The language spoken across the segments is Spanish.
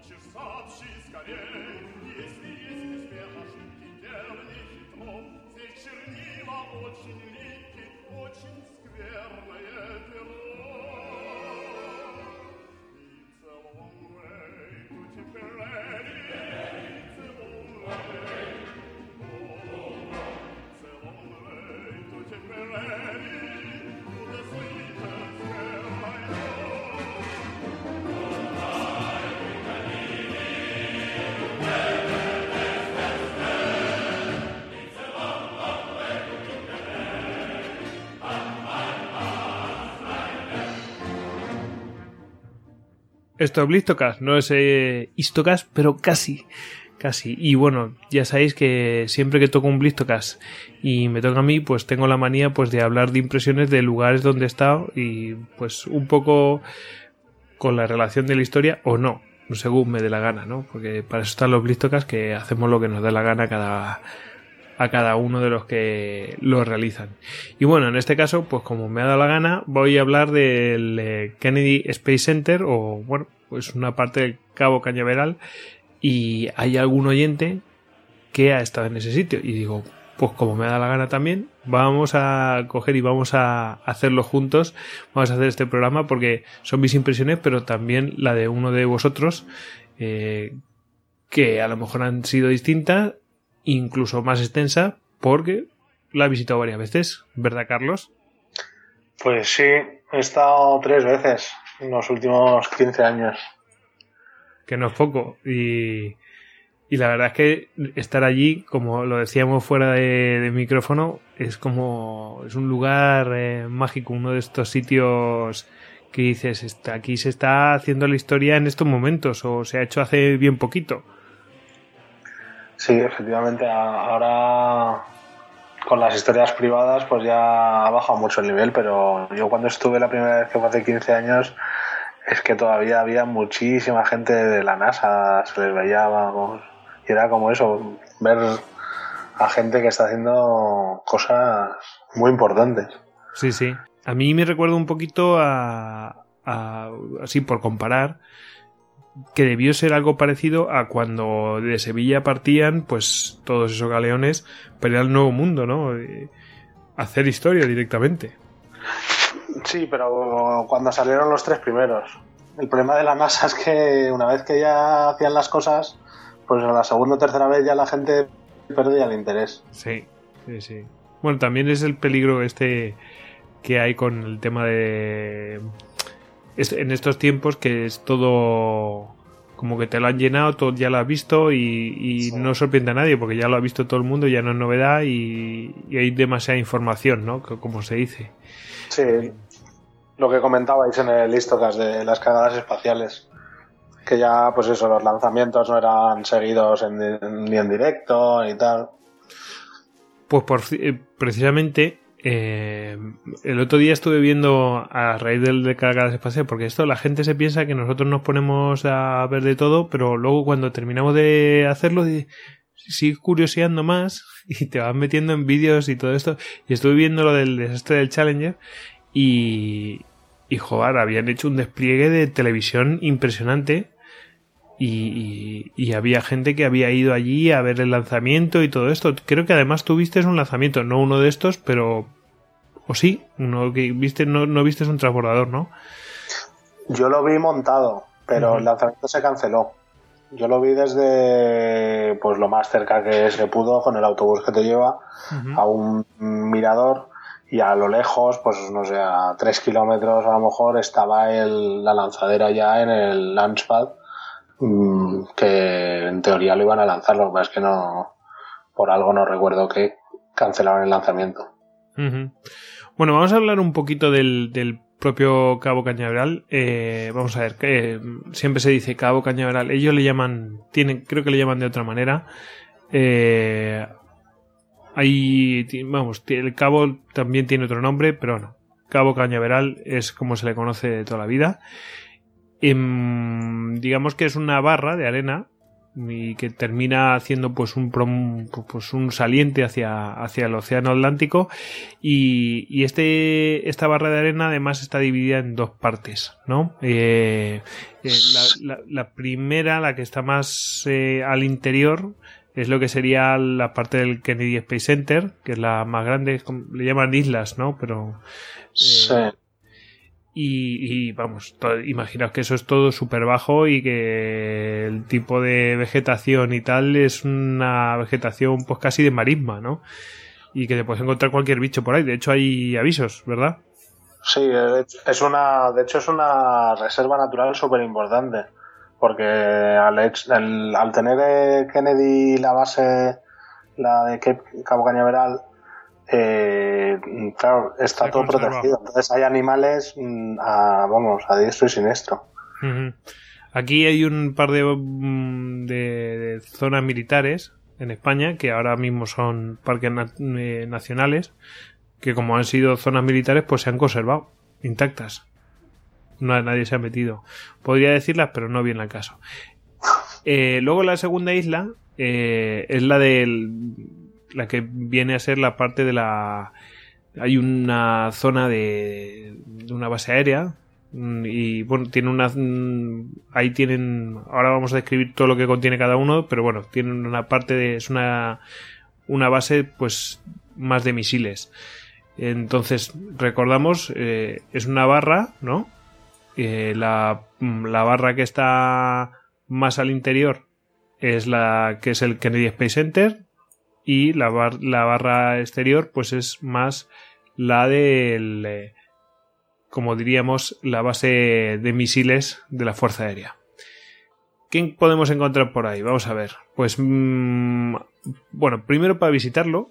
получишь, сообщи скорей. Если есть успех, ошибки верный хитро. Все чернила очень лики, очень скверное перо. Esto es Blistocast, no es eh, pero casi, casi. Y bueno, ya sabéis que siempre que toco un Blistocast y me toca a mí, pues tengo la manía pues de hablar de impresiones de lugares donde he estado y pues un poco con la relación de la historia o no, según me dé la gana, ¿no? Porque para eso están los Blistocast que hacemos lo que nos dé la gana cada a cada uno de los que lo realizan. Y bueno, en este caso, pues como me ha dado la gana, voy a hablar del eh, Kennedy Space Center o bueno, pues una parte del Cabo Cañaveral y hay algún oyente que ha estado en ese sitio y digo, pues como me da la gana también, vamos a coger y vamos a hacerlo juntos, vamos a hacer este programa porque son mis impresiones, pero también la de uno de vosotros, eh, que a lo mejor han sido distintas incluso más extensa porque la he visitado varias veces, ¿verdad, Carlos? Pues sí, he estado tres veces en los últimos 15 años. Que no es poco. Y, y la verdad es que estar allí, como lo decíamos fuera de, micrófono, es como. es un lugar eh, mágico, uno de estos sitios que dices, aquí se está haciendo la historia en estos momentos, o se ha hecho hace bien poquito. Sí, efectivamente. Ahora con las historias privadas pues ya ha bajado mucho el nivel, pero yo cuando estuve la primera vez que fue hace 15 años es que todavía había muchísima gente de la NASA, se les veía, vamos, y era como eso, ver a gente que está haciendo cosas muy importantes. Sí, sí. A mí me recuerda un poquito a, a así por comparar, que debió ser algo parecido a cuando de Sevilla partían, pues todos esos galeones para ir al nuevo mundo, ¿no? hacer historia directamente. Sí, pero cuando salieron los tres primeros. El problema de la NASA es que una vez que ya hacían las cosas, pues a la segunda o tercera vez ya la gente perdía el interés. Sí, sí, sí. Bueno, también es el peligro este que hay con el tema de en estos tiempos que es todo como que te lo han llenado, todo ya lo has visto y, no sorprende a nadie porque ya lo ha visto todo el mundo, ya no es novedad y, hay demasiada información, ¿no? Como se dice. Sí, lo que comentabais en el Istocas de las cagadas espaciales, que ya, pues eso, los lanzamientos no eran seguidos ni en directo ni tal. Pues por, eh, precisamente eh, el otro día estuve viendo a raíz del de cargas espacial, porque esto la gente se piensa que nosotros nos ponemos a ver de todo, pero luego cuando terminamos de hacerlo, sigues curioseando más y te vas metiendo en vídeos y todo esto. Y estuve viendo lo del desastre del Challenger y, y joder, habían hecho un despliegue de televisión impresionante. Y, y, había gente que había ido allí a ver el lanzamiento y todo esto. Creo que además tuviste un lanzamiento, no uno de estos, pero... ¿O sí? Uno que viste, no, no viste un transbordador, ¿no? Yo lo vi montado, pero el lanzamiento se canceló. Yo lo vi desde pues lo más cerca que se pudo con el autobús que te lleva a un mirador y a lo lejos, pues no sé, a tres kilómetros a lo mejor estaba el, la lanzadera ya en el launchpad que en teoría lo iban a lanzar, lo que pasa es que no, por algo no recuerdo que cancelaron el lanzamiento. Bueno, vamos a hablar un poquito del, propio Cabo Cañaveral. Eh, vamos a ver, que siempre se dice Cabo Cañaveral. Ellos le llaman, tienen, creo que le llaman de otra manera. Eh, hay, vamos, el cabo también tiene otro nombre, pero no. Cabo Cañaveral es como se le conoce de toda la vida. Em, digamos que es una barra de arena y que termina haciendo pues un pues un saliente hacia, hacia el océano Atlántico. Y, y este esta barra de arena además está dividida en dos partes no eh, eh, la, primera la que está más eh, al interior es lo que sería la parte del Kennedy Space Center que es la más grande le llaman islas no pero sí y, vamos, imaginaos que eso es todo súper bajo y que el tipo de vegetación y tal es una vegetación pues casi de marisma, ¿no? Y que te puedes encontrar cualquier bicho por ahí. De hecho hay avisos, ¿verdad? Sí, es una, de hecho es una reserva natural súper importante. Porque al, al tener Kennedy la base, la de Cabo Cañaveral, eh, claro, está todo protegido. Entonces hay animales, mm, a, vamos, a diestro y siniestro. Aquí hay un par mm, de, zonas militares en España que ahora mismo son parques eh, nacionales que como han sido zonas militares pues se han conservado intactas. No, nadie se ha metido. Podría decirlas, pero no viene al caso. Eh, luego la segunda isla eh, es la del la que viene a ser la parte de la... Hay una zona de, de una base aérea mm, y bueno, tiene una... Mm, ahí tienen... Ahora vamos a describir todo lo que contiene cada uno, pero bueno, tienen una parte de... Es una, una base pues más de misiles. Entonces, recordamos, eh, es una barra, ¿no? Eh, la, la barra que está más al interior es la que es el Kennedy Space Center, y la, barra exterior pues es más la del, eh, como diríamos, la base de misiles de la Fuerza Aérea. ¿Qué podemos encontrar por ahí? Vamos a ver. Pues, mm, bueno, primero para visitarlo,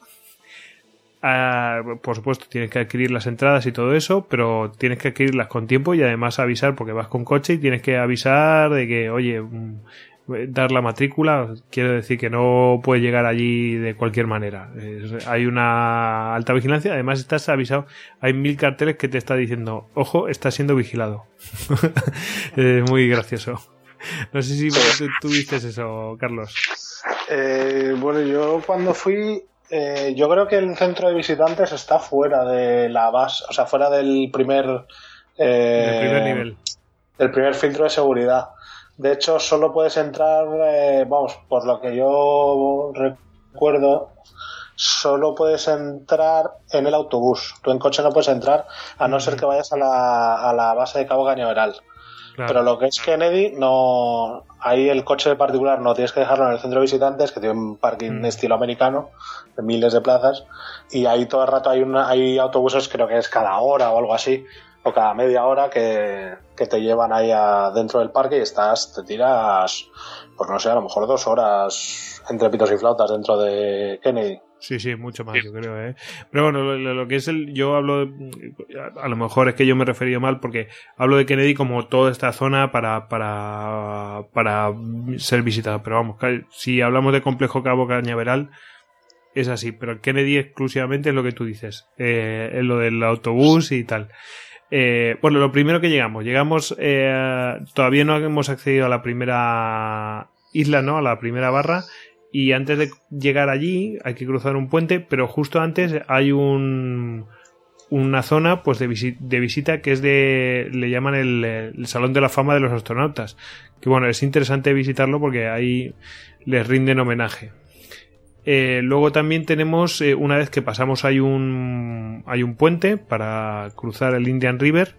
ah, por supuesto, tienes que adquirir las entradas y todo eso, pero tienes que adquirirlas con tiempo y además avisar porque vas con coche y tienes que avisar de que, oye, mm, dar la matrícula, quiero decir que no puede llegar allí de cualquier manera. hay una alta vigilancia, además estás avisado, hay mil carteles que te está diciendo, ojo, está siendo vigilado. es muy gracioso. No sé si tú, viste eso, Carlos. Eh, bueno, yo cuando fui, eh, yo creo que el centro de visitantes está fuera de la base, o sea, fuera del primer... Eh, primer nivel. El primer filtro de seguridad. De hecho, solo puedes entrar, eh, vamos, por lo que yo recuerdo, solo puedes entrar en el autobús. Tú en coche no puedes entrar, a no ser que vayas a la, a la base de Cabo Cañaveral. Pero lo que es Kennedy, no. Ahí el coche particular no tienes que dejarlo en el centro de visitantes, que tiene un parking de estilo americano, de miles de plazas, y ahí todo el rato hay, una, hay autobuses, creo que es cada hora o algo así, o cada media hora que, te llevan ahí dentro del parque y estás, te tiras, pues no sé, a lo mejor dos horas entre pitos y flautas dentro de Kennedy. Sí, sí, mucho más, yo creo, ¿eh? Pero bueno, lo, que es el. Yo hablo. a lo mejor es que yo me refería mal porque hablo de Kennedy como toda esta zona para, para, para ser visitada. Pero vamos, si hablamos de complejo Cabo Cañaveral, es así. Pero Kennedy exclusivamente es lo que tú dices. Eh, es lo del autobús y tal. Eh, bueno, lo primero que llegamos, llegamos, eh, todavía no hemos accedido a la primera isla, ¿no? A la primera barra. Y antes de llegar allí hay que cruzar un puente, pero justo antes hay un, una zona pues de, visita que es de, le llaman el, Salón de la Fama de los Astronautas. Que bueno, es interesante visitarlo porque ahí les rinden homenaje. Eh, luego también tenemos, eh, una vez que pasamos hay un, hay un puente para cruzar el Indian River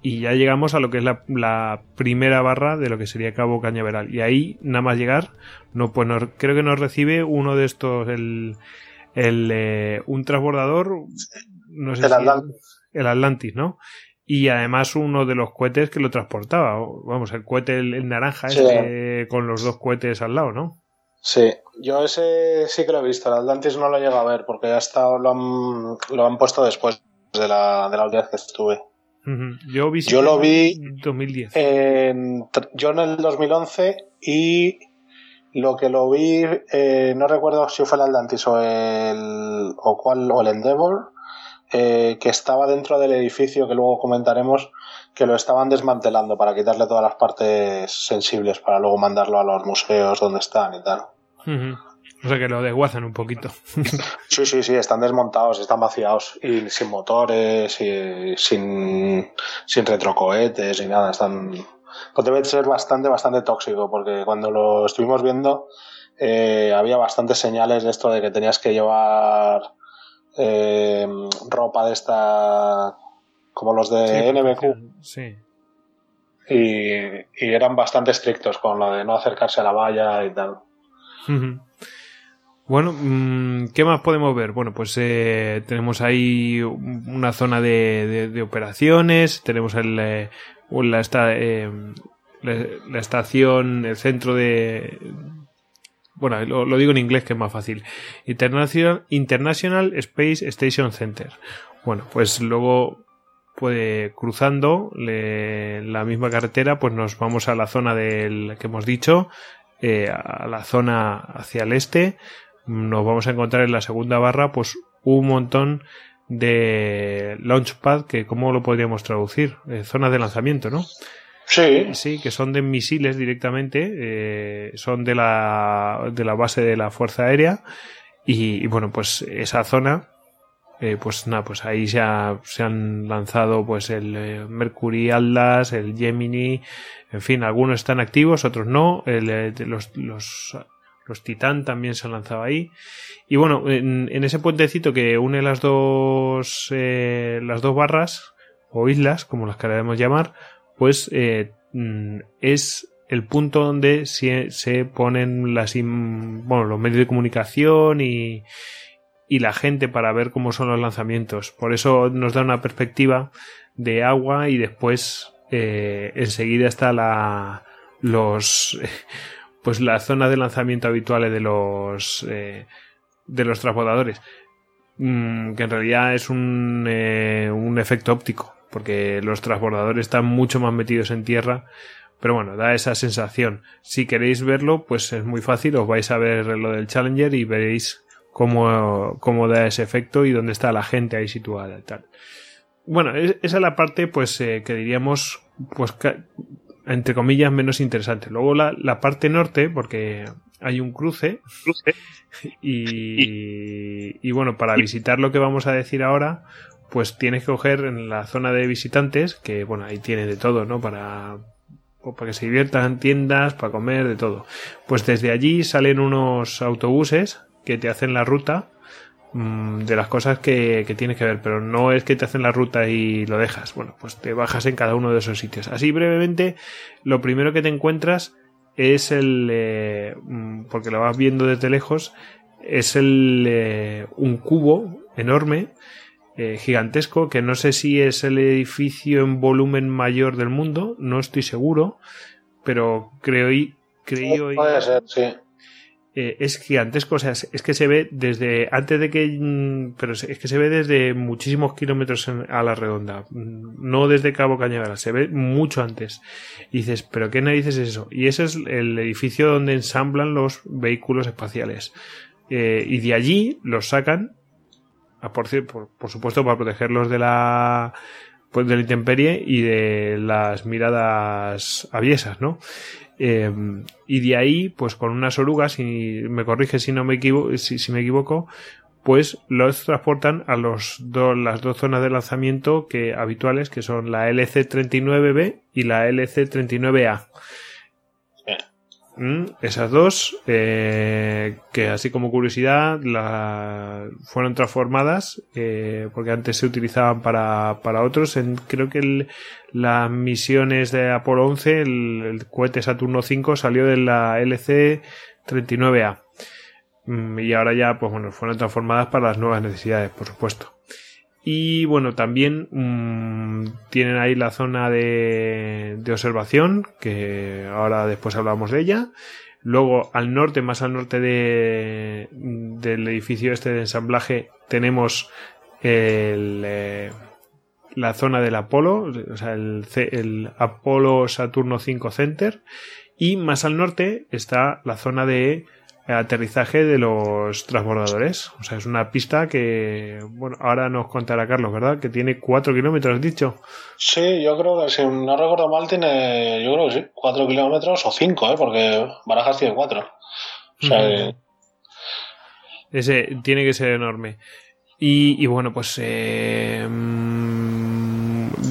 y ya llegamos a lo que es la, primera barra de lo que sería Cabo Cañaveral. Y ahí, nada más llegar, no, pues creo que nos recibe uno de estos, el, el eh, un transbordador, no sé el, Atlantis. el Atlantis, ¿no? Y además uno de los cohetes que lo transportaba, vamos, el cohete el, naranja este, con los dos cohetes al lado, ¿no? Sí, yo ese sí que lo he visto. El Atlantis no lo he llegado a ver porque ya está, lo, han, lo han puesto después de la, de la última vez que estuve. Yo, yo, lo vi en 2010. En, yo en el 2011 y lo que lo vi, eh, no recuerdo si fue el Atlantis o el, o cuál, o el Endeavor, eh, que estaba dentro del edificio que luego comentaremos que lo estaban desmantelando para quitarle todas las partes sensibles para luego mandarlo a los museos donde están y tal. O sea que lo desguazan un poquito. sí, sí, sí, están desmontados, están vaciados y sin motores, y sin, sin retrocohetes y nada. Están. Pues debe ser bastante, bastante tóxico porque cuando lo estuvimos viendo eh, había bastantes señales de esto de que tenías que llevar eh, ropa de esta como los de NBQ. Sí. Y, eran bastante estrictos con lo de no acercarse a la valla y tal. Bueno, mm, ¿qué más podemos ver? Bueno, pues eh, tenemos ahí una zona de, operaciones, tenemos el, eh, la, la, estación, el centro de... Bueno, lo, digo en inglés que es más fácil. International, International Space Station Center. Bueno, pues luego puede cruzando la misma carretera, pues nos vamos a la zona del que hemos dicho, eh, a la zona hacia el este. Nos vamos a encontrar en la segunda barra, pues un montón de launchpad que, ¿cómo lo podríamos traducir? Eh, zonas de lanzamiento, ¿no? Sí. Sí, que son de misiles directamente, eh, son de la, de la base de la Fuerza Aérea. y, bueno, pues esa zona eh, pues nada, pues ahí se, se han lanzado pues el eh, Mercury Atlas, el Gemini, en fin, algunos están activos, otros no, eh, los, los, los Titan también se han lanzado ahí. Y bueno, en, ese puentecito que une las dos, las dos barras, o islas, como las queremos llamar, pues mm, es el punto donde se, se ponen las, bueno, los medios de comunicación y, y la gente para ver cómo son los lanzamientos. Por eso nos da una perspectiva de agua y después eh, enseguida está la los pues la zona de lanzamiento habituales de los eh, de los transbordadores mm, que en realidad es un, eh, un efecto óptico porque los transbordadores están mucho más metidos en tierra pero bueno, da esa sensación. Si queréis verlo, pues es muy fácil, os vais a ver lo del Challenger y veréis cómo, da ese efecto y dónde está la gente ahí situada y tal. Bueno, esa es la parte, pues, eh, que diríamos, pues, entre comillas, menos interesante. Luego la, la parte norte, porque hay un cruce, cruce y, y, bueno, para visitar lo que vamos a decir ahora, pues tienes que coger en la zona de visitantes, que bueno, ahí tiene de todo, ¿no? Para, pues, para que se diviertan, tiendas, para comer, de todo. Pues desde allí salen unos autobuses que te hacen la ruta mm, de las cosas que, tienes que ver, pero no es que te hacen la ruta y lo dejas. Bueno, pues te bajas en cada uno de esos sitios. Así brevemente, lo primero que te encuentras es el, eh, mm, porque lo vas viendo desde lejos, es el, eh, un cubo enorme, eh, gigantesco, que no sé si es el edificio en volumen mayor del mundo, no estoy seguro, pero creo y creo puede ser, sí. Eh, es gigantesco, o sea, es, que se ve desde antes de que, mm, pero es que se ve desde muchísimos kilómetros a la redonda, mm, no desde Cabo Cañaveral, se ve mucho antes. Y dices, pero qué narices es eso? Y ese es el edificio donde ensamblan los vehículos espaciales. Eh, y de allí los sacan, a por, por, por supuesto, para protegerlos de la pues de la intemperie y de las miradas aviesas, ¿no? Em, y de ahí, pues con unas orugas, y me corrige si no me equivoco, si, me equivoco, pues los transportan a los las dos zonas de lanzamiento que habituales, que son la LC-39B y la LC-39A. Mm, esas dos, eh, que así como curiosidad, fueron transformadas, eh, porque antes se utilizaban para, para otros. En, creo que las misiones de Apolo 11, el, cohete Saturno 5 salió de la LC-39A. Mm, y ahora ya, pues bueno, fueron transformadas para las nuevas necesidades, por supuesto. Y bueno, también mmm, tienen ahí la zona de, de, observación, que ahora después hablamos de ella. Luego al norte, más al norte de, del edificio este de ensamblaje, tenemos eh, la zona del Apolo, o sea, el, el Apolo Saturno 5 Center. Y más al norte está la zona de aterrizaje de los transbordadores. O sea, es una pista que, bueno, ahora nos contará Carlos, ¿verdad? Que tiene 4 kilómetros, dicho. Sí, yo creo que si no recuerdo mal, tiene, yo creo que sí, 4 kilómetros o 5, ¿eh? Porque Barajas tiene 4. O sea, Ese tiene que ser enorme. Y, y bueno, pues eh,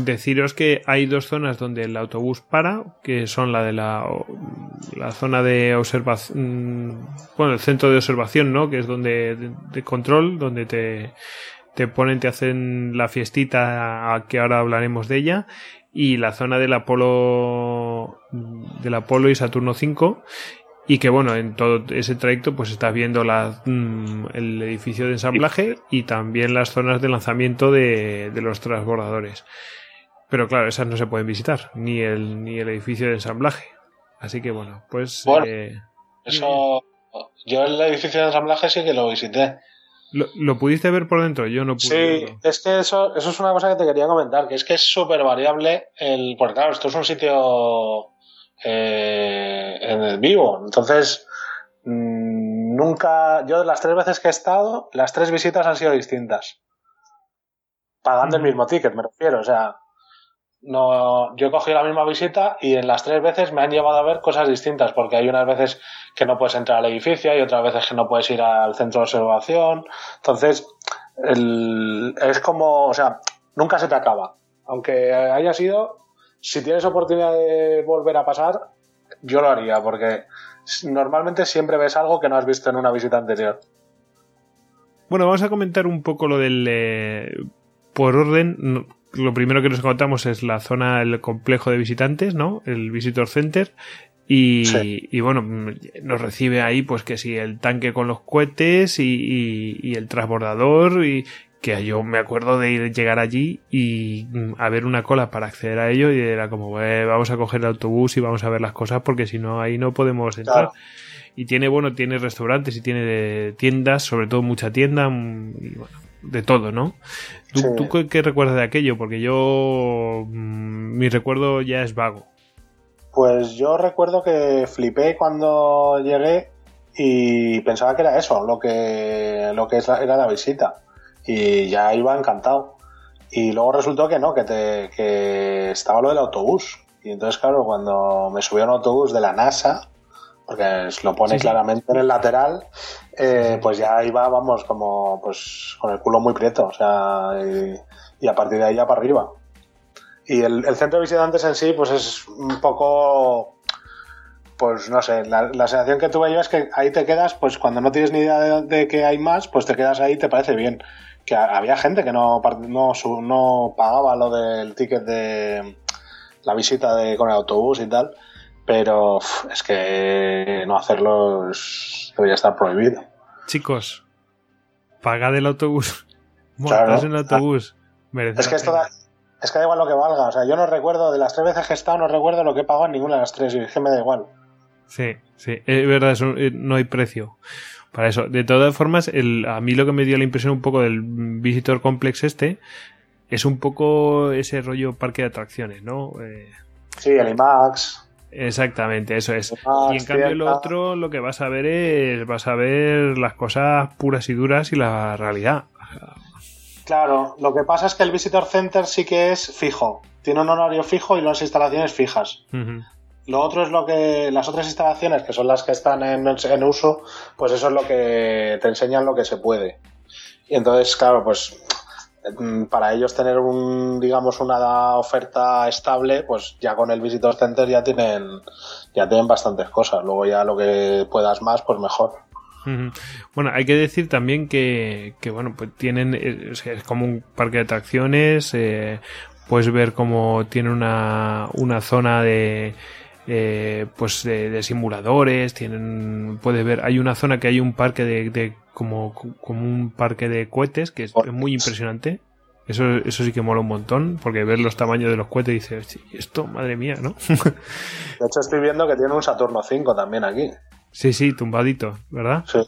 deciros que hay dos zonas donde el autobús para, que son la de la, la zona de observación, bueno, el centro de observación, ¿no? Que es donde, de, control, donde te, te ponen, te hacen la fiestita, a que ahora hablaremos de ella, y la zona del Apolo, del Apolo y Saturno 5, y que bueno, en todo ese trayecto pues estás viendo la, mm, el edificio de ensamblaje y también las zonas de lanzamiento de, de los transbordadores. Pero claro, esas no se pueden visitar, ni el, ni el edificio de ensamblaje. Así que bueno, pues... Eh, eso... Yo el edificio de ensamblaje sí que lo visité. ¿Lo, pudiste ver por dentro? Yo no pude. Sí, es que eso, eso es una cosa que te quería comentar, que es que es súper variable el... Porque claro, esto es un sitio eh, en el vivo. Entonces, mm, nunca... Yo de las tres veces que he estado, las tres visitas han sido distintas. Pagando el mismo ticket, me refiero. O sea, no, yo he cogido la misma visita y en las tres veces me han llevado a ver cosas distintas, porque hay unas veces que no puedes entrar al edificio y otras veces que no puedes ir al centro de observación. Entonces, es como, o sea, nunca se te acaba. Aunque haya sido, si tienes oportunidad de volver a pasar, yo lo haría, porque normalmente siempre ves algo que no has visto en una visita anterior. Bueno, vamos a comentar un poco lo del... Eh, por orden, lo primero que nos contamos es la zona, el complejo de visitantes, ¿no? El Visitor Center. Y, bueno, nos recibe ahí, pues que si el tanque con los cohetes y, el transbordador y que yo me acuerdo de ir, llegar allí y mm, a ver una cola para acceder a ello y era como, eh, vamos a coger el autobús y vamos a ver las cosas porque si no ahí no podemos entrar. Y tiene, bueno, tiene restaurantes y tiene tiendas, sobre todo mucha tienda mm, y bueno, de todo, ¿no? ¿Tú, qué, recuerdas de aquello? Porque yo. Mm, mi recuerdo ya es vago. Pues yo recuerdo que flipé cuando llegué y pensaba que era eso, lo que, lo que era la visita. Y ya iba encantado. Y luego resultó que no, que, te, que estaba lo del autobús. Y entonces, claro, cuando me subí a un autobús de la NASA, porque lo pone claramente en el lateral, eh, pues ya iba, vamos, como pues con el culo muy prieto, o sea, y, a partir de ahí ya para arriba. Y el, centro de visitantes en sí, pues es un poco, pues no sé, la, sensación que tuve yo es que ahí te quedas, pues cuando no tienes ni idea de, que hay más, pues te quedas ahí y te parece bien. Que había gente que no, no, no pagaba lo del ticket de la visita de, con el autobús y tal pero es que no hacerlo debería estar prohibido. Chicos, pagad el autobús. Montas en el autobús. es que esto da, es que da igual lo que valga. O sea, yo no recuerdo, de las tres veces que he estado, no recuerdo lo que he pagado en ninguna de las tres. Y es que me da igual. Sí, sí, es verdad, eh, no hay precio para eso. De todas formas, el, a mí lo que me dio la impresión un poco del Visitor Complex este es un poco ese rollo parque de atracciones, ¿no? Eh, sí, el IMAX. Exactamente, eso es. y en cambio lo otro lo que vas a ver es, vas a ver las cosas puras y duras y la realidad. Claro, lo que pasa es que el Visitor Center sí que es fijo. Tiene un horario fijo y las instalaciones fijas. Lo otro es lo que las otras instalaciones, que son las que están en, en, uso, pues eso es lo que te enseñan lo que se puede. Y entonces, claro, pues para ellos tener un digamos una oferta estable pues ya con el Visitor Center ya tienen ya tienen bastantes cosas. Luego ya lo que puedas más pues mejor. Bueno hay que decir también que, bueno pues tienen eh, es, como un parque de atracciones eh, puedes ver como tiene una, una zona de eh, pues de, simuladores tienen puedes ver hay una zona que hay un parque de como, como un parque de cohetes que es, muy impresionante. Eso, eso sí que mola un montón, porque ver los tamaños de los cohetes y dices, esto, madre mía, ¿no? de hecho, estoy viendo que tiene un Saturno 5 también aquí. Sí, sí, tumbadito, ¿verdad? Sí,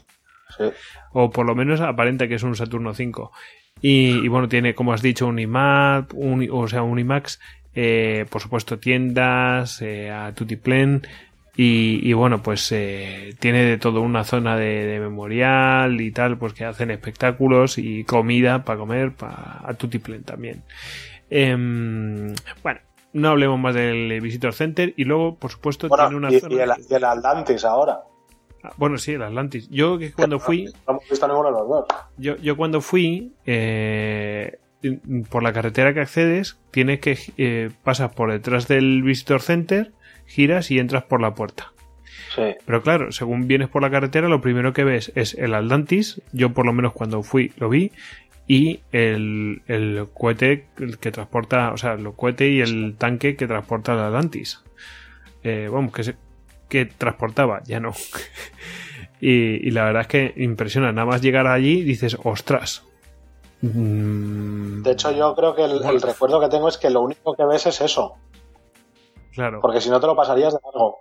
sí. O por lo menos aparenta que es un Saturno 5. Y, bueno, tiene, como has dicho, un IMAP, un, o sea, un IMAX, eh, por supuesto, tiendas, eh, a Tutiplen, Y, bueno, pues eh, tiene de todo una zona de, memorial y tal, pues que hacen espectáculos y comida para comer para a Tutiplen también. Em, bueno, no hablemos más del Visitor Center y luego, por supuesto, tiene una zona. Y el, y el Atlantis ahora. Ah, bueno, sí, el Atlantis. Yo que cuando fui. Yo, yo cuando fui, eh, por la carretera que accedes, tienes que eh, pasas por detrás del Visitor Center, giras y entras por la puerta. Sí. Pero claro, según vienes por la carretera, lo primero que ves es el Atlantis. Yo por lo menos cuando fui lo vi. Y el, el cohete que transporta, o sea, el cohete y el tanque que transporta el Atlantis. Eh, vamos, que, se, que transportaba, ya no. y, la verdad es que impresiona. Nada más llegar allí dices, ostras. Mm. De hecho, yo creo que el, recuerdo que tengo es que lo único que ves es eso. Claro. Porque si no te lo pasarías de largo.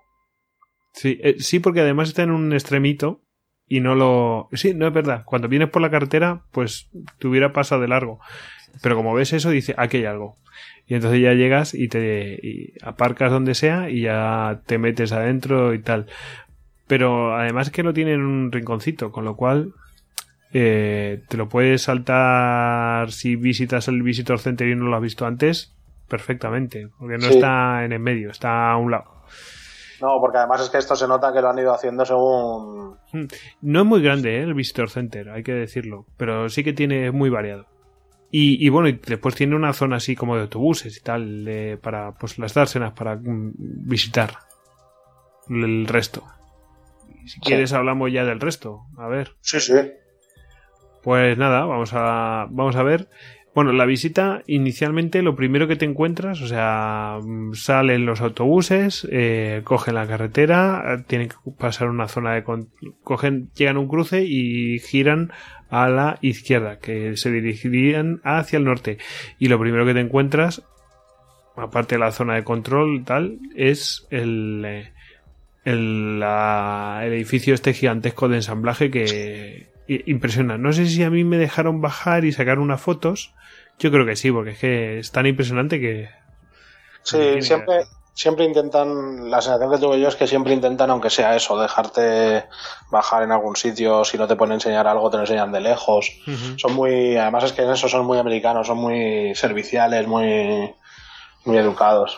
Sí, eh, sí, porque además está en un extremito y no lo. Sí, no es verdad. Cuando vienes por la carretera, pues te hubiera pasado de largo. Pero como ves eso, dice, aquí hay algo. Y entonces ya llegas y te aparcas donde sea y ya te metes adentro y tal. Pero además que lo tiene en un rinconcito, con lo cual eh, te lo puedes saltar si visitas el Visitor Center y no lo has visto antes, perfectamente, porque no está en el medio, está a un lado. No, porque además es que esto se nota que lo han ido haciendo según... Hmm. No es muy grande ¿eh? el Visitor Center, hay que decirlo, pero sí que tiene muy variado. Y, bueno, y después tiene una zona así como de autobuses y tal, para pues las dársenas para mm, visitar el resto. Si quieres hablamos ya del resto. A ver. Sí, sí. Pues nada, vamos a, vamos a ver. Bueno, la visita inicialmente lo primero que te encuentras, o sea, mm, salen los autobuses, eh, cogen la carretera, tienen que pasar una zona de cogen, llegan a un cruce y giran a la izquierda, que se dirigirían hacia el norte. Y lo primero que te encuentras, aparte de la zona de control tal, es el, eh, el, el edificio este gigantesco de ensamblaje que impresiona. No sé si a mí me dejaron bajar y sacar unas fotos. Yo creo que sí, porque es que es tan impresionante que... Sí, siempre, siempre intentan, la sensación que tuve yo es que siempre intentan, aunque sea eso, dejarte bajar en algún sitio, si no te pueden enseñar algo, te lo enseñan de lejos. Son muy, además es que en eso son muy americanos, son muy serviciales, muy, muy educados.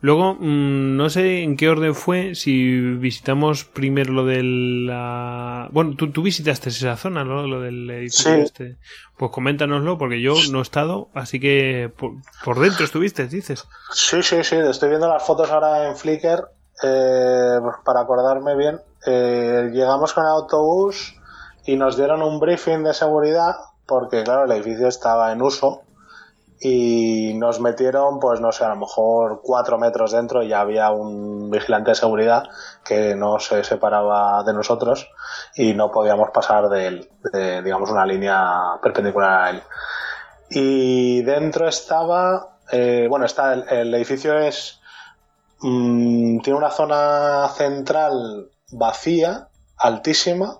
Luego, mm, no sé en qué orden fue, si visitamos primero lo de la... Bueno, tú, tú visitaste esa zona, ¿no? Lo del edificio este. Pues coméntanoslo, porque yo no he estado, así que por, dentro estuviste, dices. Sí, sí, sí, estoy viendo las fotos ahora en Flickr, eh, para acordarme bien. Eh, llegamos con el autobús y nos dieron un briefing de seguridad, porque claro, el edificio estaba en uso y nos metieron, pues no sé, a lo mejor cuatro metros dentro y ya había un vigilante de seguridad que no se separaba de nosotros y no podíamos pasar de él, de, digamos, una línea perpendicular a él. Y dentro estaba, eh, bueno, está el, edificio es, mm, tiene una zona central vacía, altísima,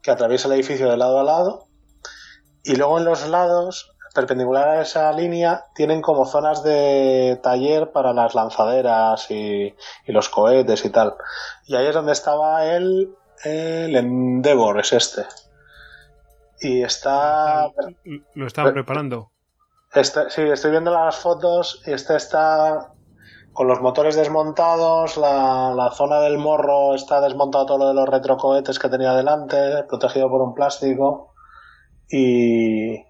que atraviesa el edificio de lado a lado y luego en los lados perpendicular a esa línea tienen como zonas de taller para las lanzaderas y, los cohetes y tal. Y ahí es donde estaba el, el Endeavor, es este. Y está... Lo estaban preparando. Este, sí, estoy viendo las fotos y este está con los motores desmontados, la, la, zona del morro está desmontado todo lo de los retrocohetes que tenía delante, protegido por un plástico. Y,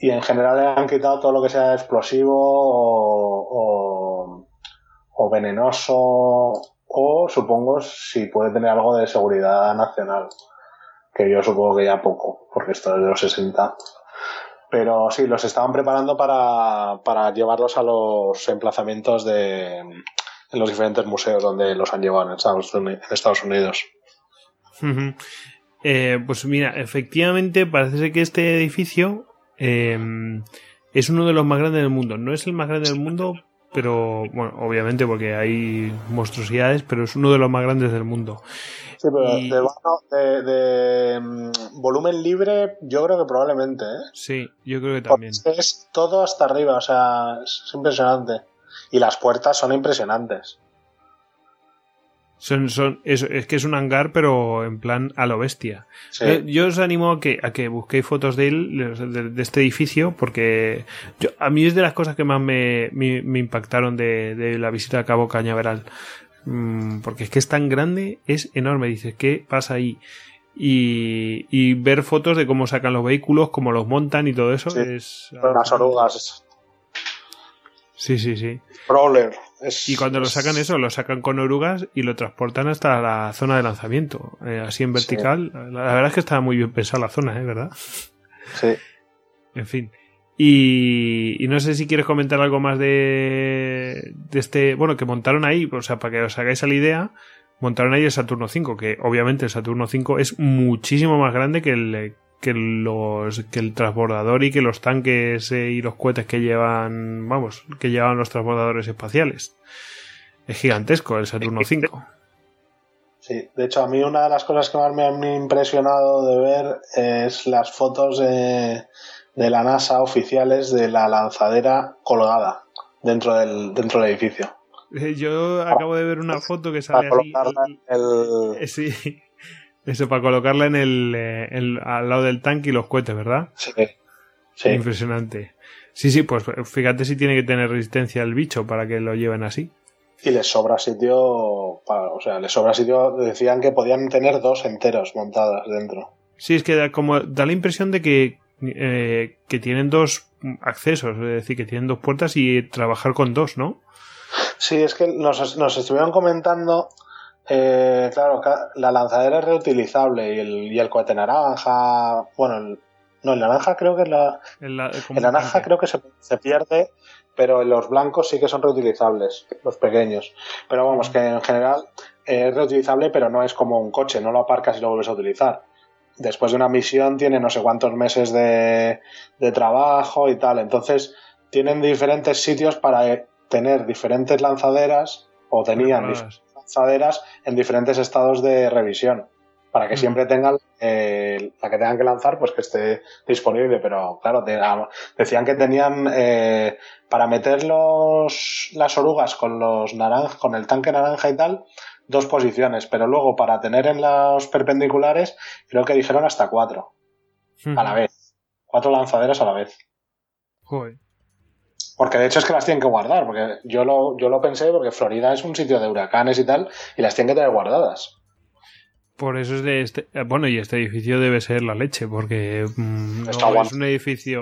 y en general le han quitado todo lo que sea explosivo o, o, venenoso o supongo si puede tener algo de seguridad nacional que yo supongo que ya poco porque esto es de los 60 pero sí, los estaban preparando para, para llevarlos a los emplazamientos de en los diferentes museos donde los han llevado en Estados Unidos. Eh, pues mira, efectivamente parece que este edificio Em, es uno de los más grandes del mundo. No es el más grande del mundo, pero bueno, obviamente porque hay monstruosidades, pero es uno de los más grandes del mundo. Sí, pero de, em, volumen libre, yo creo que probablemente. ¿eh? Sí, yo creo que también. es todo hasta arriba, o sea, es impresionante. Y las puertas son impresionantes. Son, son, es, que es un hangar, pero en plan a lo bestia. Eh, yo, os animo a que, a que busquéis fotos de él, de, este edificio, porque yo, a mí es de las cosas que más me, me, impactaron de, de, la visita a Cabo Cañaveral. Mm, porque es que es tan grande, es enorme. Dices, ¿qué pasa ahí? Y, y ver fotos de cómo sacan los vehículos, cómo los montan y todo eso es. Las orugas. Sí, sí, sí. Y cuando lo sacan eso, lo sacan con orugas y lo transportan hasta la zona de lanzamiento, eh, así en vertical. La, verdad es que estaba muy bien pensada la zona, ¿eh? ¿Verdad? Sí. En fin. Y, no sé si quieres comentar algo más de, de este, bueno, que montaron ahí, o sea, para que os hagáis la idea, montaron ahí el Saturno 5, que obviamente el Saturno 5 es muchísimo más grande que el, que los que el transbordador y que los tanques eh, y los cohetes que llevan vamos que llevan los transbordadores espaciales. Es gigantesco el Saturno 5 sí de hecho a mí una de las cosas que más me han impresionado de ver es las fotos de, de la NASA oficiales de la lanzadera colgada dentro del dentro del edificio. Eh, yo acabo de ver una foto que sale así. El... Eh, sí, eso, para colocarla en eh, el, al lado del tanque y los cohetes, ¿verdad? Sí. Impresionante. Sí, sí, pues fíjate si tiene que tener resistencia el bicho para que lo lleven así. Y les sobra sitio, o sea, les sobra sitio, decían que podían tener dos enteros montadas dentro. Sí, es que da, como, da la impresión de que, eh, que tienen dos accesos, es decir, que tienen dos puertas y trabajar con dos, ¿no? Sí, es que nos, nos estuvieron comentando eh, claro, la lanzadera es reutilizable y el, y el cohete naranja, bueno, no, el naranja creo que la, el, naranja creo que se, se, pierde, pero los blancos sí que son reutilizables, los pequeños. Pero vamos, que en general es reutilizable, pero no es como un coche, no lo aparcas y lo vuelves a utilizar. Después de una misión tiene no sé cuántos meses de, de trabajo y tal, entonces tienen diferentes sitios para tener diferentes lanzaderas o tenían diferentes lanzaderas en diferentes estados de revisión para que siempre tengan eh, la que tengan que lanzar pues que esté disponible. Pero claro decían que tenían eh, para meter los, las orugas con los naranjas con el tanque naranja y tal dos posiciones. Pero luego para tener en los perpendiculares creo que dijeron hasta cuatro a la vez. Cuatro lanzaderas a la vez. Joder. Porque de hecho es que las tienen que guardar, porque yo lo, yo lo pensé porque Florida es un sitio de huracanes y tal, y las tienen que tener guardadas. Por eso es de este. Eh, bueno, y este edificio debe ser la leche, porque mm, no es un edificio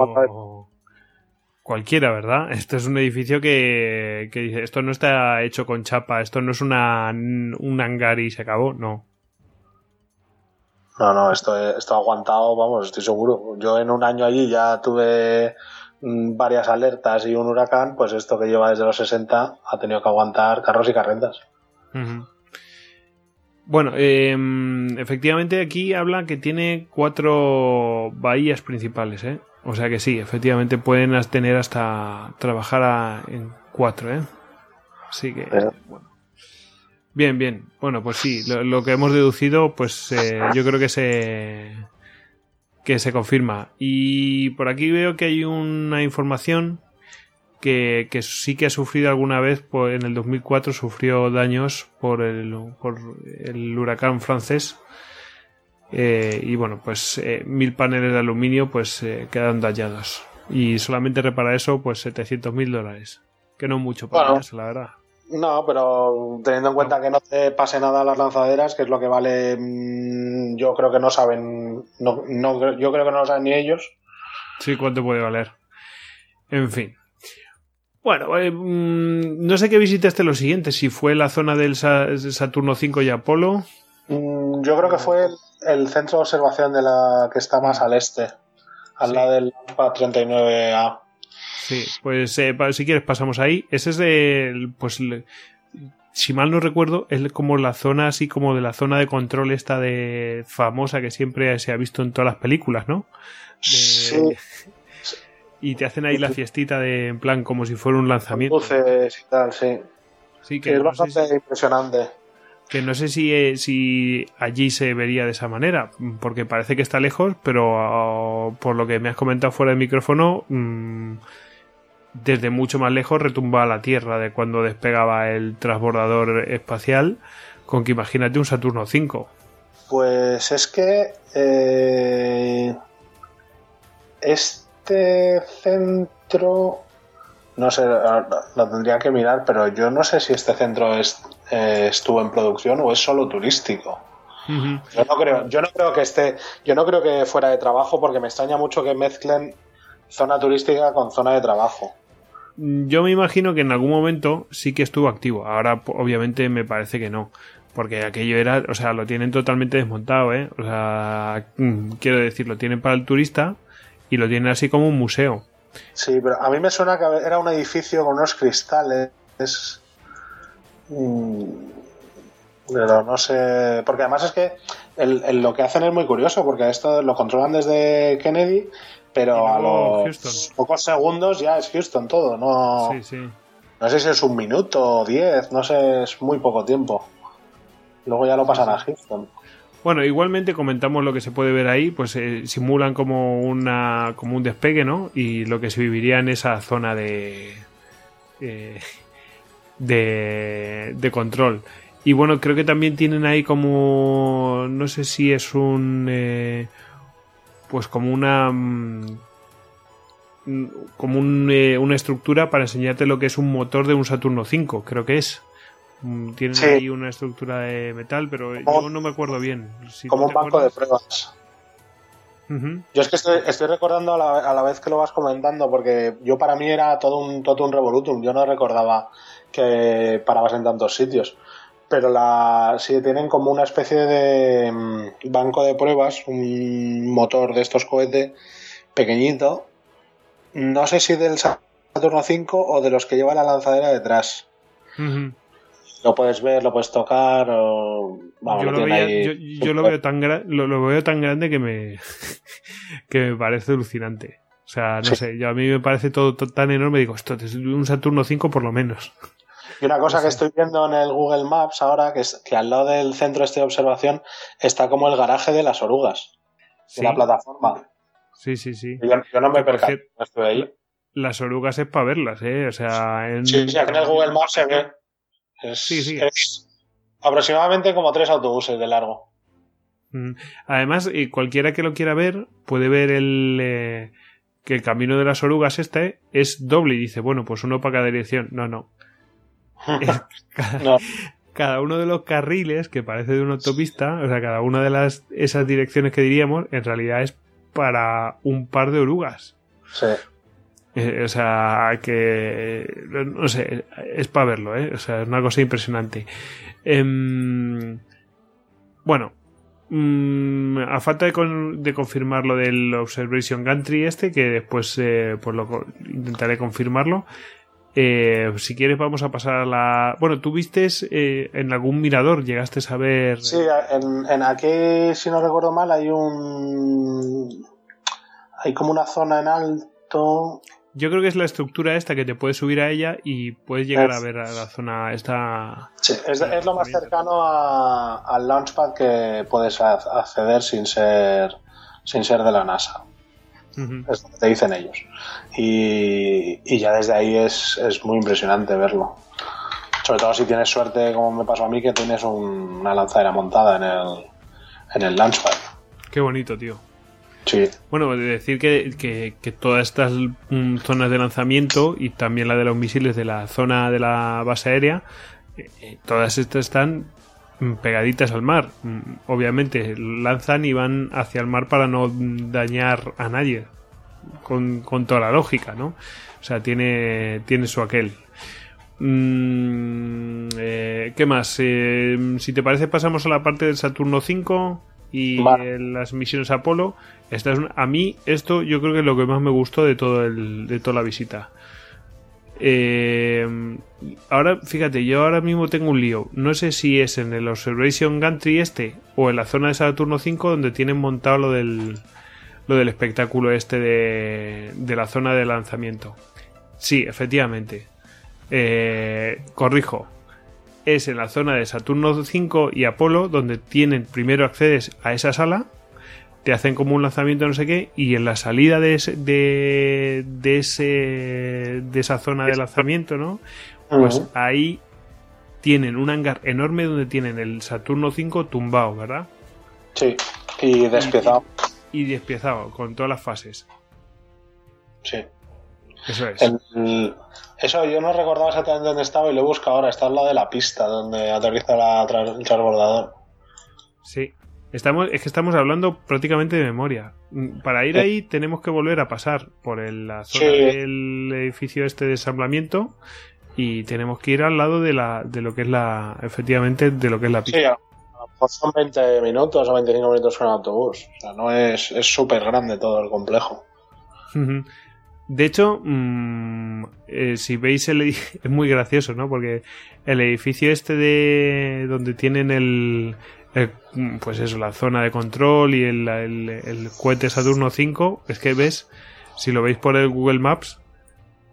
cualquiera, ¿verdad? Esto es un edificio que, esto no está hecho con chapa, esto no es una, un hangar y se acabó, no. No, no, esto, esto ha aguantado, vamos, estoy seguro. Yo en un año allí ya tuve varias alertas y un huracán, pues esto que lleva desde los 60 ha tenido que aguantar carros y carretas. Bueno, em, efectivamente aquí habla que tiene cuatro bahías principales, ¿eh? O sea que sí, efectivamente pueden tener hasta trabajar en cuatro, ¿eh? Así que, Bien, bien. Bueno, pues sí, lo, que hemos deducido, pues eh, yo creo que se que se confirma. Y por aquí veo que hay una información que, sí que ha sufrido alguna vez, en el 2004 sufrió daños por el, por el huracán francés. Eh, y bueno, pues eh, mil paneles de aluminio pues eh, quedan dañados. Y solamente repara eso, pues 700 mil dólares. Que no mucho para la verdad. No, pero teniendo en cuenta que no te pase nada a las lanzaderas, que es lo que vale, mm, yo creo que no saben, no, no, yo creo que no lo saben ni ellos. Sí, cuánto puede valer. En fin. Bueno, eh, mm, no sé qué visitaste lo siguiente, si fue la zona del Saturno 5 y Apolo. Mm, yo creo que fue el, centro de observación de la que está más al este, al lado del 39A. Sí, pues eh, si quieres pasamos ahí. Ese es de, pues, si mal no recuerdo, es como la zona así como de la zona de control esta de famosa que siempre se ha visto en todas las películas, ¿no? Sí. Y te hacen ahí la fiestita de, en plan, como si fuera un lanzamiento. Luces y tal, sí. Sí, que es bastante impresionante. Que no sé si, eh, si allí se vería de esa manera, porque parece que está lejos, pero oh, por lo que me has comentado fuera del micrófono, mm, desde mucho más lejos retumba la Tierra de cuando despegaba el transbordador espacial, con que imagínate un Saturno 5. Pues es que eh, este centro, no sé, lo tendría que mirar, pero yo no sé si este centro eh, estuvo en producción o es solo turístico. Yo no creo, yo no creo que esté, yo no creo que fuera de trabajo porque me extraña mucho que mezclen zona turística con zona de trabajo. Yo me imagino que en algún momento sí que estuvo activo. Ahora, obviamente, me parece que no. Porque aquello era, o sea, lo tienen totalmente desmontado, ¿eh? O sea, mm, quiero decir, lo tienen para el turista y lo tienen así como un museo. Sí, pero a mí me suena que era un edificio con unos cristales. Mm, pero no sé. Porque además es que lo que hacen es muy curioso, porque esto lo controlan desde Kennedy, pero a los pocos segundos ya es Houston todo. No, no sé si es un minuto o diez, no sé, es muy poco tiempo. Luego ya lo pasan a Houston. Bueno, igualmente comentamos lo que se puede ver ahí, pues eh, simulan como una como un despegue, ¿no? Y lo que se viviría en esa zona de eh, de, de control. Y bueno, creo que también tienen ahí como no sé si es un eh, pues como una mm, como un, una estructura para enseñarte lo que es un motor de un Saturno 5, creo que es. Mm, tienen ahí una estructura de metal, pero yo no me acuerdo bien. como un banco de pruebas. Yo es que estoy, recordando a la, vez que lo vas comentando, porque yo para mí era todo un, todo un revolutum. Yo no recordaba que parabas en tantos sitios. Pero la, sí tienen como una especie de mm, banco de pruebas, un motor de estos cohetes pequeñito. No sé si del Saturno 5 o de los que lleva la lanzadera detrás lo puedes ver, lo puedes tocar. O, yo, lo, veo tan lo, veo tan grande que me, que me parece alucinante. O sea, no sé, yo, a mí me parece todo, tan enorme. Digo, esto es un Saturno 5 por lo menos. Y una cosa que estoy viendo en el Google Maps ahora, que es que al lado del centro este de observación está como el garaje de las orugas, de la plataforma. Sí, sí, sí. Yo, no me percaté, estoy ahí. Las orugas es para verlas, ¿eh? O sea, en... Sí, sí, aquí en el Google Maps se ve. Es, sí, sí. aproximadamente como tres autobuses de largo. Mm. Además, cualquiera que lo quiera ver puede ver el eh, que el camino de las orugas este es doble y dice, bueno, pues uno para cada dirección. No, no. cada, uno de los carriles que parece de una autopista, o sea, cada una de las esas direcciones que diríamos, en realidad es para un par de orugas. Sí. Eh, o sea, que. No sé, es para verlo, ¿eh? O sea, es una cosa impresionante. Em, bueno, mm, a falta de, confirmar lo del Observation Gantry este, que después eh, pues lo intentaré confirmarlo. Eh, si quieres vamos a pasar a la... Bueno, tú viste en algún mirador, llegaste a ver... Sí, en, en aquí, si no recuerdo mal, hay un... Hay como una zona en alto yo creo que es la estructura esta que te puedes subir a ella y puedes llegar a ver a la zona esta. Sí, es, lo más cercano al launchpad que puedes acceder sin ser sin ser de la NASA. Es lo que te dicen ellos. Y, ya desde ahí es, muy impresionante verlo. Sobre todo si tienes suerte, como me pasó a mí, que tienes una lanzadera montada en el, en el launchpad. Qué bonito, tío. Sí. Bueno, decir que, todas estas mm, zonas de lanzamiento y también la de los misiles de la zona de la base aérea, eh, eh, todas estas están pegaditas al mar. Mm, obviamente lanzan y van hacia el mar para no dañar a nadie. Con, toda la lógica, ¿no? O sea, tiene, tiene su aquel. Eh, ¿Qué más? si te parece, pasamos a la parte del Saturno 5 y las misiones Apolo. Esta es a mí esto yo creo que es lo que más me gustó de todo el, de toda la visita. Eh, ahora, fíjate, yo ahora mismo tengo un lío. No sé si es en el Observation Gantry este o en la zona de Saturno 5 donde tienen montado lo del, lo del espectáculo este de, de la zona de lanzamiento. Sí, efectivamente. Eh, corrijo, es en la zona de Saturno 5 y Apolo, donde tienen primero accedes a esa sala, te hacen como un lanzamiento no sé qué, y en la salida de ese, de, ese, de esa zona de lanzamiento, ¿no? Pues ahí tienen un hangar enorme donde tienen el Saturno 5 tumbado, ¿verdad? Sí, y despiezado. Y, despiezado, con todas las fases. Sí. Eso es. eso yo no recordaba exactamente dónde estaba y lo busco ahora. Está al lado de la pista donde aterriza la, el transbordador. Sí. Estamos, es que estamos hablando prácticamente de memoria. Mm, para ir ahí tenemos que volver a pasar por la zona del edificio este de ensamblamiento y tenemos que ir al lado de la de lo que es la efectivamente de lo que es la pista. Sí, son 20 minutos o 25 minutos con el autobús. O sea, no es súper grande todo el complejo. De hecho, mm, eh, si veis el es muy gracioso, ¿no? Porque el edificio este de donde tienen el, pues eso, la zona de control y el, el, el cohete Saturno 5, es que ves, si lo veis por el Google Maps,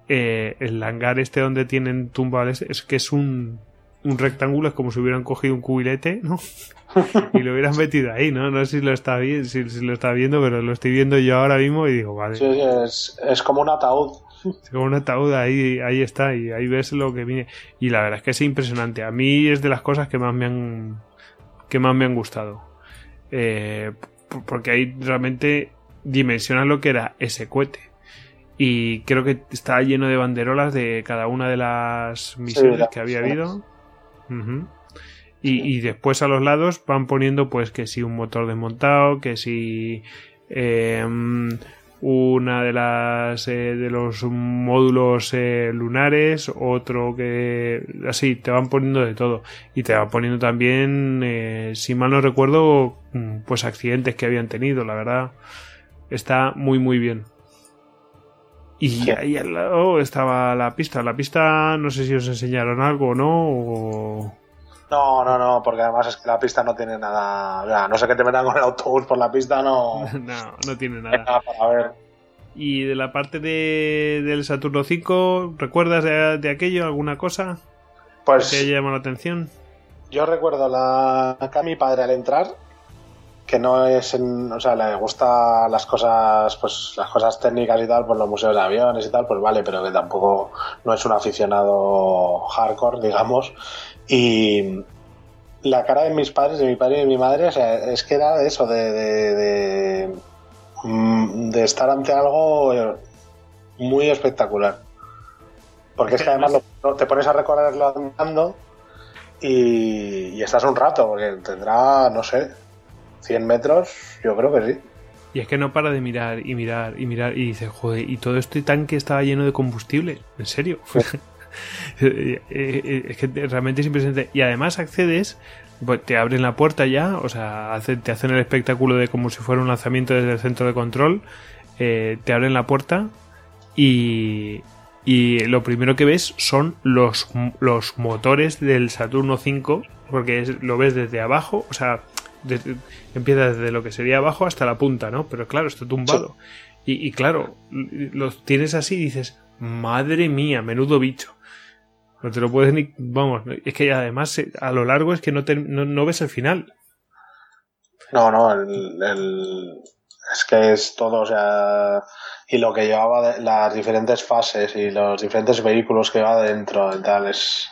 eh, el hangar este donde tienen tumbales es que es un, un rectángulo, es como si hubieran cogido un cubilete, ¿no? y lo hubieran metido ahí, ¿no? No sé si lo está bien, si, lo está viendo, pero lo estoy viendo yo ahora mismo y digo, vale. Sí, es, es como un ataúd. Es como un ataúd, ahí, ahí está, y ahí ves lo que viene. Y la verdad es que es impresionante. A mí es de las cosas que más me han, que más me han gustado. Eh, porque ahí realmente dimensiona lo que era ese cohete y creo que está lleno de banderolas de cada una de las misiones que había habido. y, después a los lados van poniendo pues que si un motor desmontado, que si em, una de las eh, de los módulos eh, lunares, otro que así te van poniendo de todo y te van poniendo también, eh, si mal no recuerdo, mm, pues accidentes que habían tenido. La verdad está muy muy bien. Y ahí al lado estaba la pista. La pista, no sé si os enseñaron algo o no. No, no, no, porque además es que la pista no tiene nada. no sé qué te metan con el autobús por la pista, no. no, no tiene nada. para ver. Y de la parte de, del Saturno 5, ¿recuerdas de, aquello alguna cosa? Pues. ¿Que llamado la atención? Yo recuerdo la, acá mi padre al entrar que no es, en, o sea, le gusta las cosas, pues las cosas técnicas y tal, pues los museos de aviones y tal, pues vale, pero que tampoco no es un aficionado hardcore, digamos. Y la cara de mis padres, de mi padre y de mi madre, o sea, es que era eso, de, de, de, mm, de estar ante algo muy espectacular. Porque es que además te pones a recorrerlo andando y, y estás un rato, porque tendrá, no sé, 100 metros, yo creo que sí. Y es que no para de mirar y mirar y mirar y dice, joder, y todo este tanque estaba lleno de combustible, en serio. Eh, eh, es que realmente es impresionante. Y además accedes, pues, te abren la puerta ya, o sea, te hacen el espectáculo de como si fuera un lanzamiento desde el centro de control, eh, te abren la puerta y, y lo primero que ves son los, los motores del Saturno 5, porque lo ves desde abajo, o sea, empieza desde lo que sería abajo hasta la punta, ¿no? Pero claro, está tumbado. Y, claro, los tienes así y dices, madre mía, menudo bicho. No te lo puedes ni. Vamos, es que además eh, a lo largo es que no, no, ves el final. No, no, el, es que es todo, o sea. Y lo que llevaba las diferentes fases y los diferentes vehículos que va dentro y tal, es,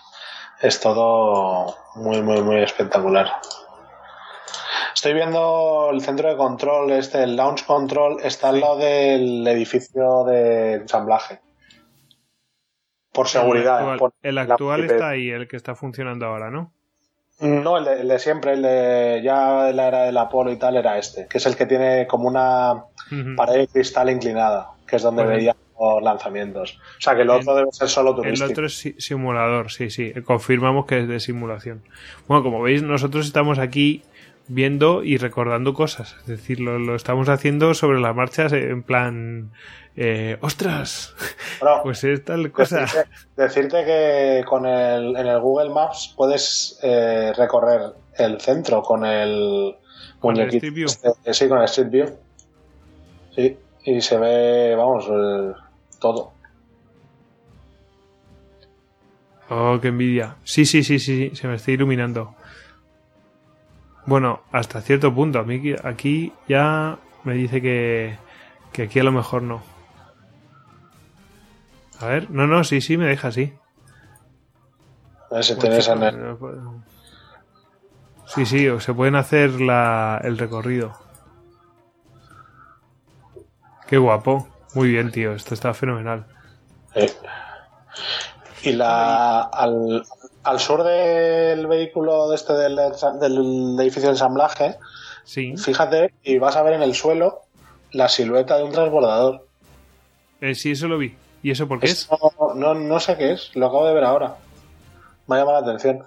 es todo muy, muy, muy espectacular. Estoy viendo el centro de control, este, el launch control, está al lado del edificio de ensamblaje. Por seguridad. El actual, está ahí, el que está funcionando ahora, ¿no? No, el de, siempre, el de ya de la era del Apolo y tal, era este, que es el que tiene como una pared de cristal inclinada, que es donde veía los lanzamientos. O sea, que el otro debe ser solo turístico. El otro es simulador, sí, sí. Confirmamos que es de simulación. Bueno, como veis, nosotros estamos aquí viendo y recordando cosas. Es decir, lo, estamos haciendo sobre las marchas en plan, eh, ¡ostras! pues es tal cosa. Decirte, que con el, en el Google Maps puedes eh, recorrer el centro con el ¿Con el Street View? Este, sí, con el Street View. Sí, y se ve, vamos, todo. Oh, qué envidia. Sí, sí, sí, sí, se me está iluminando. Bueno, hasta cierto punto. A mí aquí ya me dice que, que aquí a lo mejor no. A ver, no, no, sí, sí, me deja así. A ver si en el... Sí, sí, o se pueden hacer la, el recorrido. Qué guapo. Muy bien, tío. Esto está fenomenal. Y la, al, al, sur del vehículo de este del, del edificio de ensamblaje, sí. fíjate y vas a ver en el suelo la silueta de un transbordador. Eh, sí, eso lo vi. ¿Y eso por qué es? No, no, sé qué es, lo acabo de ver ahora. Me ha llamado la atención.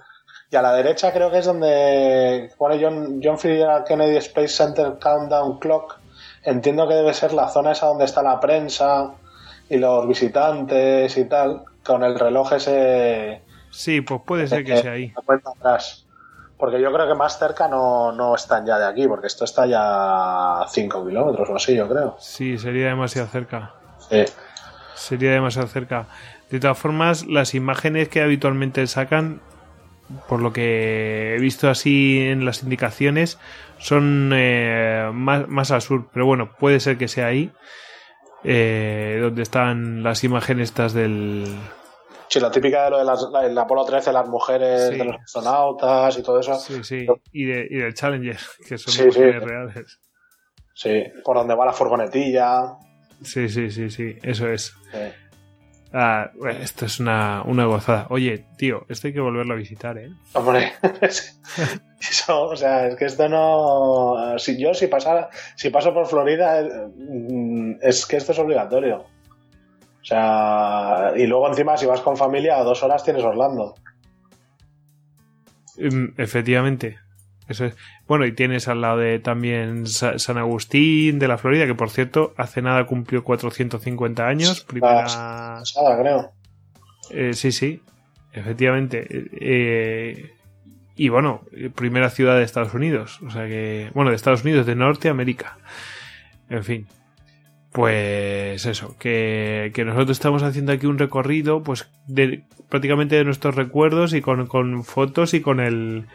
Y a la derecha creo que es donde pone John, John F. Kennedy Space Center Countdown Clock. Entiendo que debe ser la zona esa donde está la prensa y los visitantes y tal, con el reloj ese. Sí, pues puede ser que, sea ahí. atrás. Porque yo creo que más cerca no, no están ya de aquí, porque esto está ya a 5 kilómetros o así, yo creo. Sí, sería demasiado cerca. Sí. Sería demasiado cerca. De todas formas, las imágenes que habitualmente sacan, por lo que he visto así en las indicaciones, son eh, más, más, al sur. Pero bueno, puede ser que sea ahí. Eh, donde están las imágenes estas del... Sí, la típica de lo de las, la, Apolo 13, las mujeres de los astronautas y todo eso. Sí, sí, y, de, y del Challenger, que son mujeres reales. Sí, por donde va la furgonetilla. Sí, sí, sí, sí, eso es. Ah, esto es una, una, gozada. Oye, tío, esto hay que volverlo a visitar, ¿eh? Hombre, eso, o sea, es que esto no. Si yo, si pasara, si paso por Florida, mm, es que esto es obligatorio. O sea, y luego encima, si vas con familia, a dos horas tienes Orlando. Mm, efectivamente. Eso es. Bueno, y tienes al lado de también San Agustín de la Florida, que por cierto, hace nada cumplió 450 años. Primera. Pasada, creo. Eh, sí, sí, efectivamente. Eh, y bueno, primera ciudad de Estados Unidos. O sea que. Bueno, de Estados Unidos, de Norteamérica. En fin. Pues eso, que, que nosotros estamos haciendo aquí un recorrido, pues de, prácticamente de nuestros recuerdos y con, con fotos y con el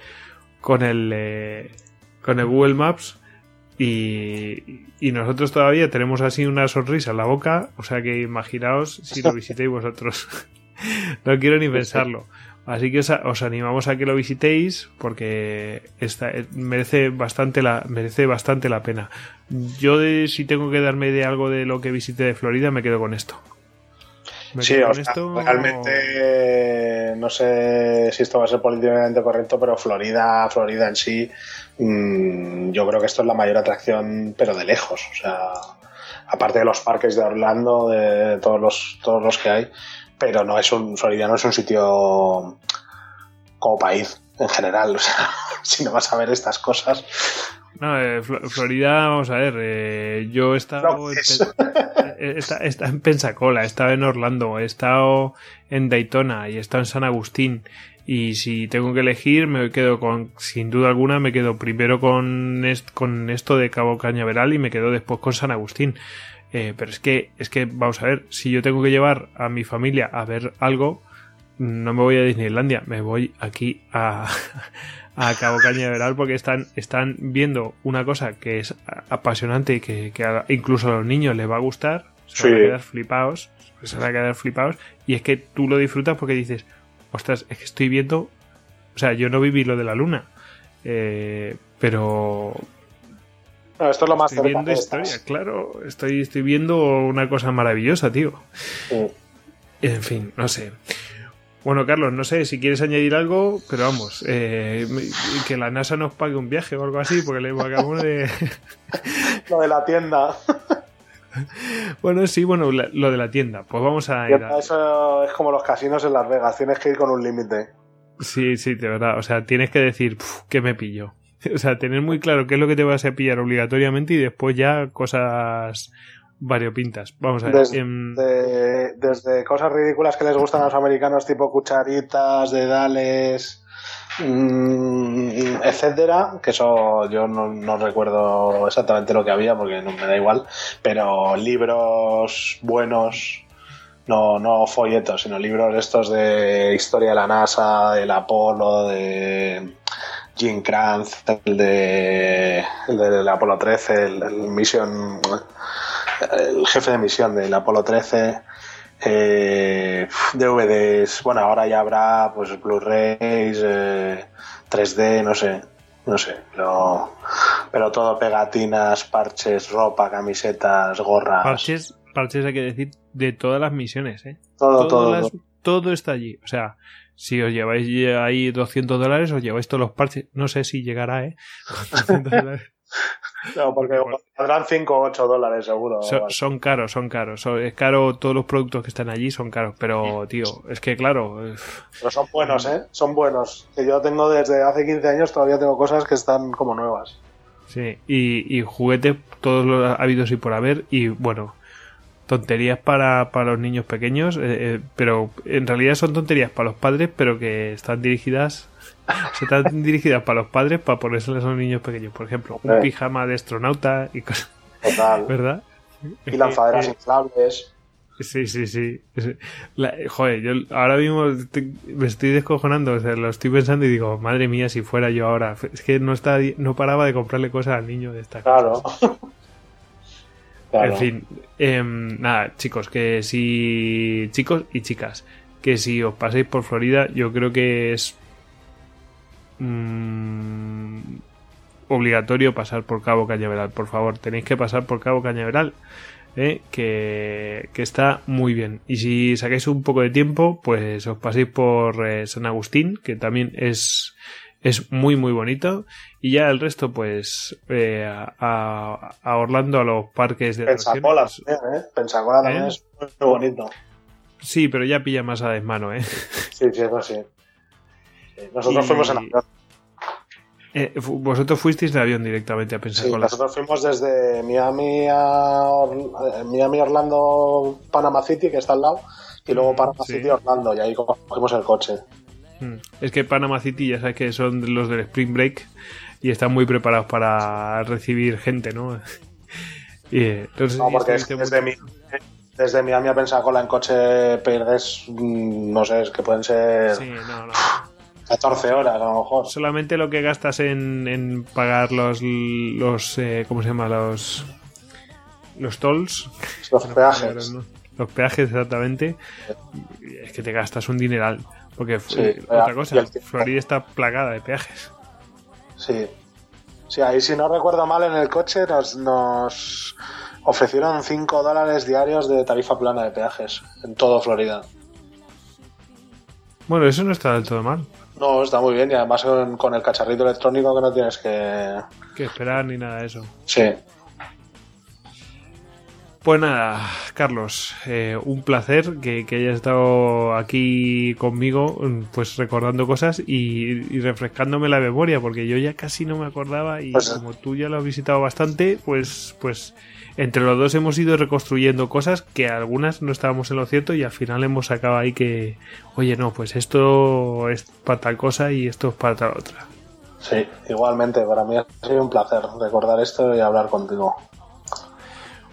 con el, eh, con el Google Maps y, y, nosotros todavía tenemos así una sonrisa en la boca, o sea que imaginaos si lo visitéis vosotros. no quiero ni pensarlo. Así que os, animamos a que lo visitéis porque esta, eh, merece, bastante la, merece bastante la pena. Yo si tengo que darme de algo de lo que visité de Florida me quedo con esto sí, realmente no sé si esto va a ser políticamente correcto, pero Florida, Florida en sí, mm, yo creo que esto es la mayor atracción, pero de lejos. O sea, aparte de los parques de Orlando, de todos los, todos los que hay, pero no es un, Florida no es un sitio como país en general. O sea, si no vas a ver estas cosas. No, eh, Florida, vamos a ver, eh, yo he estado, estado en Pensacola, he estado en Orlando, he estado en Daytona y he estado en San Agustín. Y si tengo que elegir, me quedo con, sin duda alguna, me quedo primero con, con esto de Cabo Cañaveral y me quedo después con San Agustín. Eh, pero es que, es que, vamos a ver, si yo tengo que llevar a mi familia a ver algo, no me voy a Disneylandia, me voy aquí a, a Cabo Cañaveral porque están, están viendo una cosa que es apasionante y que, incluso a los niños les va a gustar, se van a quedar flipados, se van a quedar flipados, y es que tú lo disfrutas porque dices, ostras, es que estoy viendo, o sea, yo no viví lo de la luna, eh, pero... esto es lo más estoy viendo historia, claro, estoy, estoy viendo una cosa maravillosa, tío. En fin, no sé. Bueno, Carlos, no sé si quieres añadir algo, pero vamos, eh, que la NASA nos pague un viaje o algo así, porque le acabamos de. lo de la tienda. bueno, sí, bueno, lo de la tienda. Pues vamos a ir. Eso es como los casinos en Las Vegas, tienes que ir con un límite. Sí, sí, de verdad. O sea, tienes que decir, ¿qué me pillo? O sea, tener muy claro qué es lo que te vas a pillar obligatoriamente y después ya cosas variopintas. Vamos a ver. Em, desde, cosas ridículas que les gustan a los americanos, tipo cucharitas, dedales, etcétera, que eso yo no, recuerdo exactamente lo que había porque no me da igual, pero libros buenos. No, no folletos, sino libros estos de historia de la NASA, del Apolo, de Jim Kranz, el de, el Apolo 13, el, el el jefe de misión del Apolo 13, eh, DVDs, bueno, ahora ya habrá pues Blu-rays, 3D, eh, no sé, no sé, pero, pero todo pegatinas, parches, ropa, camisetas, gorras. Parches, parches hay que decir de todas las misiones, ¿eh? Todo, todo, todo. está allí, o sea, si os lleváis ahí 200 dólares, os lleváis todos los parches. No sé si llegará, ¿eh? No, porque valdrán 5 o 8 dólares seguro. Son, caros, son caros. es caro, todos los productos que están allí son caros. Pero, tío, es que claro. Pero son buenos, ¿eh? Son buenos. Que yo tengo desde hace 15 años, todavía tengo cosas que están como nuevas. Sí, y, y juguetes, todos los habidos y por haber. Y bueno, tonterías para, para los niños pequeños, eh, eh, pero en realidad son tonterías para los padres, pero que están dirigidas se están dirigidas para los padres para ponérselas a los niños pequeños. Por ejemplo, un pijama de astronauta y cosas. Total. ¿Verdad? Y lanzaderas inflables. Sí, sí, sí. joder, yo ahora mismo me estoy descojonando, o sea, lo estoy pensando y digo, madre mía, si fuera yo ahora. Es que no está, no paraba de comprarle cosas al niño de esta claro. En fin, em, nada, chicos, que si. Chicos y chicas, que si os paséis por Florida, yo creo que es Mm, obligatorio pasar por Cabo Cañaveral. Por favor, tenéis que pasar por Cabo Cañaveral. ¿eh? que, está muy bien. Y si sacáis un poco de tiempo, pues os paséis por eh, San Agustín, que también es, es muy muy bonito. Y ya el resto, pues eh, a, Orlando, a los parques de Pensacola, ¿eh? Pensacola también es muy bonito. Sí, pero ya pilla más a desmano, ¿eh? Sí, sí, eso sí. Nosotros fuimos en avión. Eh, vosotros fuisteis de avión directamente a Pensacola. Sí, nosotros fuimos desde Miami a eh, Miami, Orlando, Panama City, que está al lado, y luego mm, Panama City, Orlando, y ahí cogimos el coche. Mm. Es que Panama City ya sabes que son los del Spring Break y están muy preparados para recibir gente, ¿no? y, entonces, no, porque es desde, mi, desde Miami a Pensacola en coche pierdes, mm, no sé, es que pueden ser... Sí, no, no. 14 horas a lo mejor. Solamente lo que gastas en, en pagar los, los eh, ¿cómo se llama? Los, los tolls. Los peajes. Los peajes, exactamente. Es que te gastas un dineral. Porque otra cosa, Florida está plagada de peajes. Sí. Sí, ahí si no recuerdo mal en el coche nos, nos ofrecieron 5 dólares diarios de tarifa plana de peajes en todo Florida. Bueno, eso no está del todo mal. No, está muy bien y además con, el cacharrito electrónico que no tienes que... Que esperar ni nada de eso. Sí. Pues nada, Carlos, eh, un placer que, que, hayas estado aquí conmigo, pues recordando cosas y, refrescándome la memoria, porque yo ya casi no me acordaba y pues como tú ya lo has visitado bastante, pues, pues entre los dos hemos ido reconstruyendo cosas que algunas no estábamos en lo cierto y al final hemos sacado ahí que, oye, no, pues esto es para tal cosa y esto es para tal otra. Sí, igualmente, para mí ha sido un placer recordar esto y hablar contigo.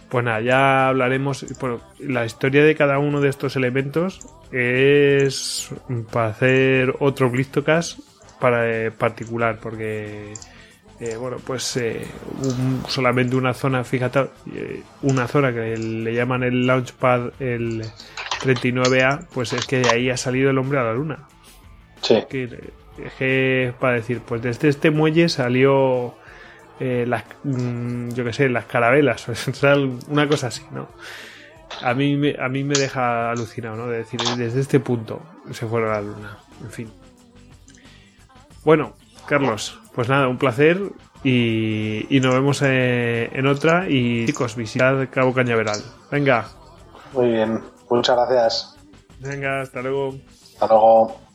Pues nada, ya hablaremos. Bueno, la historia de cada uno de estos elementos es para hacer otro Blistocast para eh, particular, porque eh, bueno, pues eh, solamente una zona, fíjate, eh, una zona que le llaman el Launchpad, el 39A, pues es que de ahí ha salido el hombre a la luna. Sí. es que para decir, pues desde este muelle salió las, mm, yo qué sé, las carabelas, o sea, una cosa así, ¿no? A mí, me, a mí me deja alucinado, ¿no? De decir, desde este punto se fueron a la luna, en fin. Bueno, Carlos, pues nada, un placer y, nos vemos eh, en otra. Y chicos, visitad Cabo Cañaveral. Venga. Muy bien, muchas gracias. Venga, hasta luego. Hasta luego.